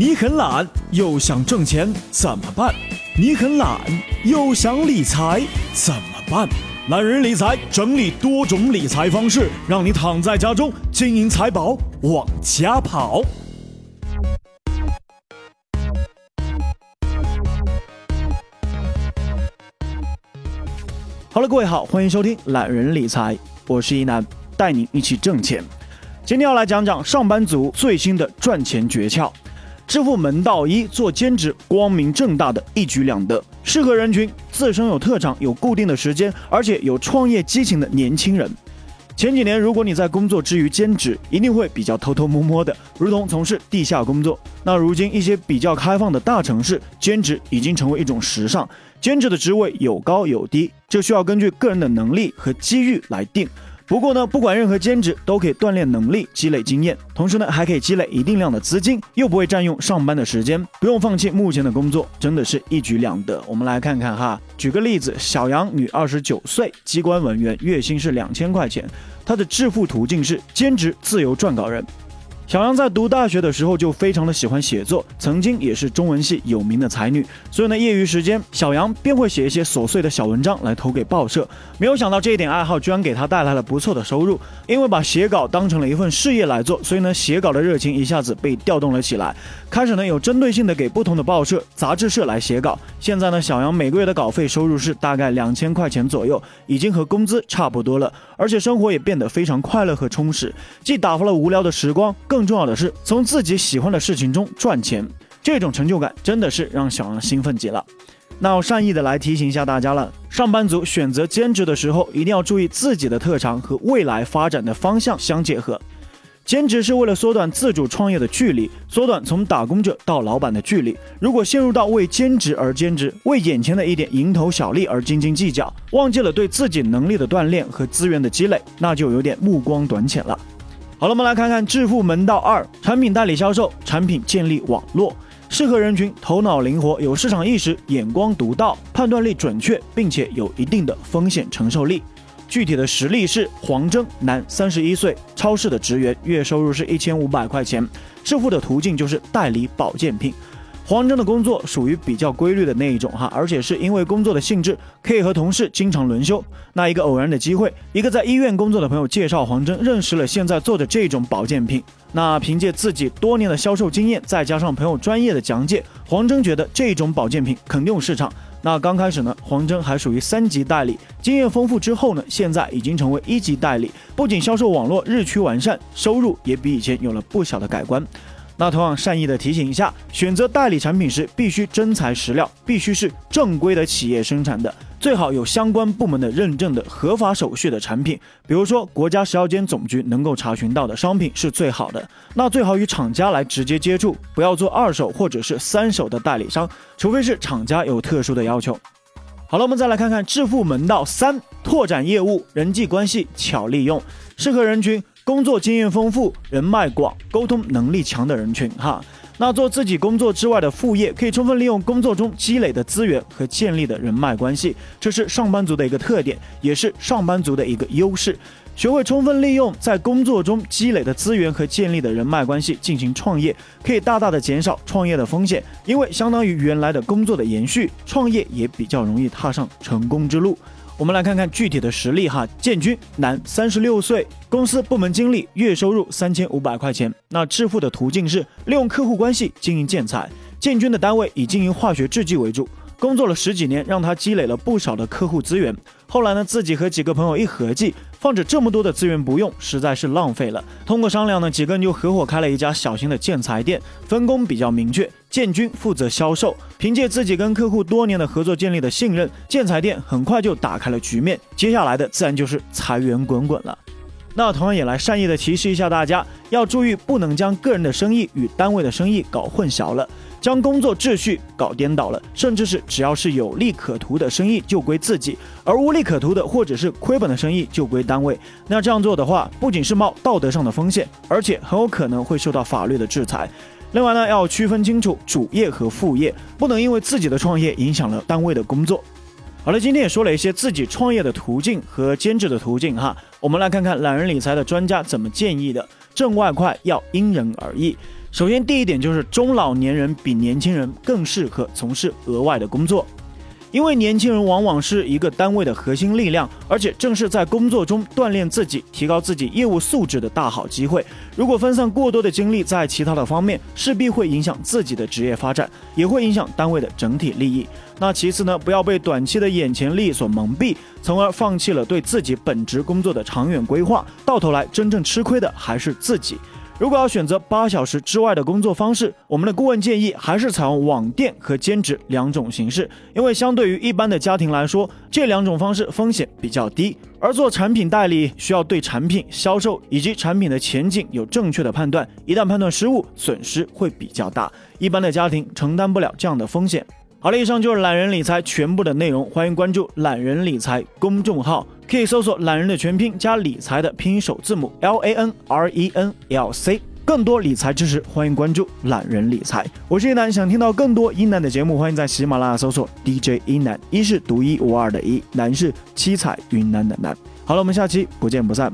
你很懒又想挣钱怎么办？你很懒又想理财怎么办？懒人理财整理多种理财方式，让你躺在家中，金银财宝往家跑。好了，各位好，欢迎收听懒人理财，我是一楠，带您一起挣钱。今天要来讲讲上班族最新的赚钱诀窍。致富门道一：做兼职，光明正大的一举两得，适合人群自身有特长、有固定的时间，而且有创业激情的年轻人。前几年，如果你在工作之余兼职，一定会比较偷偷摸摸的，如同从事地下工作。那如今一些比较开放的大城市，兼职已经成为一种时尚。兼职的职位有高有低，这需要根据个人的能力和机遇来定。不过呢，不管任何兼职都可以锻炼能力、积累经验，同时呢还可以积累一定量的资金，又不会占用上班的时间，不用放弃目前的工作，真的是一举两得。我们来看看哈，举个例子，小杨，女，二十九岁，机关文员，月薪是两千块钱，她的致富途径是兼职自由撰稿人。小杨在读大学的时候就非常的喜欢写作，曾经也是中文系有名的才女，所以呢，业余时间小杨便会写一些琐碎的小文章来投给报社。没有想到这一点爱好居然给他带来了不错的收入，因为把写稿当成了一份事业来做，所以呢，写稿的热情一下子被调动了起来。开始呢，有针对性的给不同的报社、杂志社来写稿。现在呢，小杨每个月的稿费收入是大概两千块钱左右，已经和工资差不多了，而且生活也变得非常快乐和充实，既打发了无聊的时光，更更重要的是，从自己喜欢的事情中赚钱，这种成就感真的是让小杨兴奋极了。那我善意的来提醒一下大家了，上班族选择兼职的时候，一定要注意自己的特长和未来发展的方向相结合。兼职是为了缩短自主创业的距离，缩短从打工者到老板的距离。如果陷入到为兼职而兼职，为眼前的一点蝇头小利而斤斤计较，忘记了对自己能力的锻炼和资源的积累，那就有点目光短浅了。好了，我们来看看致富门道二：产品代理销售，产品建立网络，适合人群头脑灵活、有市场意识、眼光独到、判断力准确，并且有一定的风险承受力。具体的实例是：黄峥，男，三十一岁，超市的职员，月收入是一千五百块钱。致富的途径就是代理保健品。黄峥的工作属于比较规律的那一种哈，而且是因为工作的性质，可以和同事经常轮休。那一个偶然的机会，一个在医院工作的朋友介绍黄峥认识了现在做的这种保健品。那凭借自己多年的销售经验，再加上朋友专业的讲解，黄峥觉得这种保健品肯定有市场。那刚开始呢，黄峥还属于三级代理，经验丰富之后呢，现在已经成为一级代理，不仅销售网络日趋完善，收入也比以前有了不小的改观。那同样善意的提醒一下，选择代理产品时必须真材实料，必须是正规的企业生产的，最好有相关部门的认证的合法手续的产品，比如说国家食药监总局能够查询到的商品是最好的。那最好与厂家来直接接触，不要做二手或者是三手的代理商，除非是厂家有特殊的要求。好了，我们再来看看致富门道三：拓展业务，人际关系巧利用，适合人群。工作经验丰富、人脉广、沟通能力强的人群，哈，那做自己工作之外的副业，可以充分利用工作中积累的资源和建立的人脉关系，这是上班族的一个特点，也是上班族的一个优势。学会充分利用在工作中积累的资源和建立的人脉关系进行创业，可以大大的减少创业的风险，因为相当于原来的工作的延续，创业也比较容易踏上成功之路。我们来看看具体的实例哈。建军，男，三十六岁，公司部门经理，月收入三千五百块钱。那致富的途径是利用客户关系经营建材。建军的单位以经营化学制剂为主。工作了十几年，让他积累了不少的客户资源。后来呢，自己和几个朋友一合计，放着这么多的资源不用，实在是浪费了。通过商量呢，几个人就合伙开了一家小型的建材店，分工比较明确。建军负责销售，凭借自己跟客户多年的合作建立的信任，建材店很快就打开了局面。接下来的自然就是财源滚滚了。那同样也来善意的提示一下大家，要注意不能将个人的生意与单位的生意搞混淆了。将工作秩序搞颠倒了，甚至是只要是有利可图的生意就归自己，而无利可图的或者是亏本的生意就归单位。那这样做的话，不仅是冒道德上的风险，而且很有可能会受到法律的制裁。另外呢，要区分清楚主业和副业，不能因为自己的创业影响了单位的工作。好了，今天也说了一些自己创业的途径和兼职的途径哈，我们来看看懒人理财的专家怎么建议的。挣外快要因人而异。首先，第一点就是中老年人比年轻人更适合从事额外的工作。因为年轻人往往是一个单位的核心力量，而且正是在工作中锻炼自己、提高自己业务素质的大好机会。如果分散过多的精力在其他的方面，势必会影响自己的职业发展，也会影响单位的整体利益。那其次呢，不要被短期的眼前利益所蒙蔽，从而放弃了对自己本职工作的长远规划，到头来真正吃亏的还是自己。如果要选择八小时之外的工作方式，我们的顾问建议还是采用网店和兼职两种形式，因为相对于一般的家庭来说，这两种方式风险比较低。而做产品代理需要对产品销售以及产品的前景有正确的判断，一旦判断失误，损失会比较大，一般的家庭承担不了这样的风险。好了，以上就是懒人理财全部的内容，欢迎关注懒人理财公众号。可以搜索“懒人”的全拼加理财的拼音首字母 L A N R E N L C，更多理财知识，欢迎关注懒人理财。我是一楠，想听到更多一楠的节目，欢迎在喜马拉雅搜索 DJ 一楠，一是独一无二的一，楠是七彩云南的楠。好了，我们下期不见不散。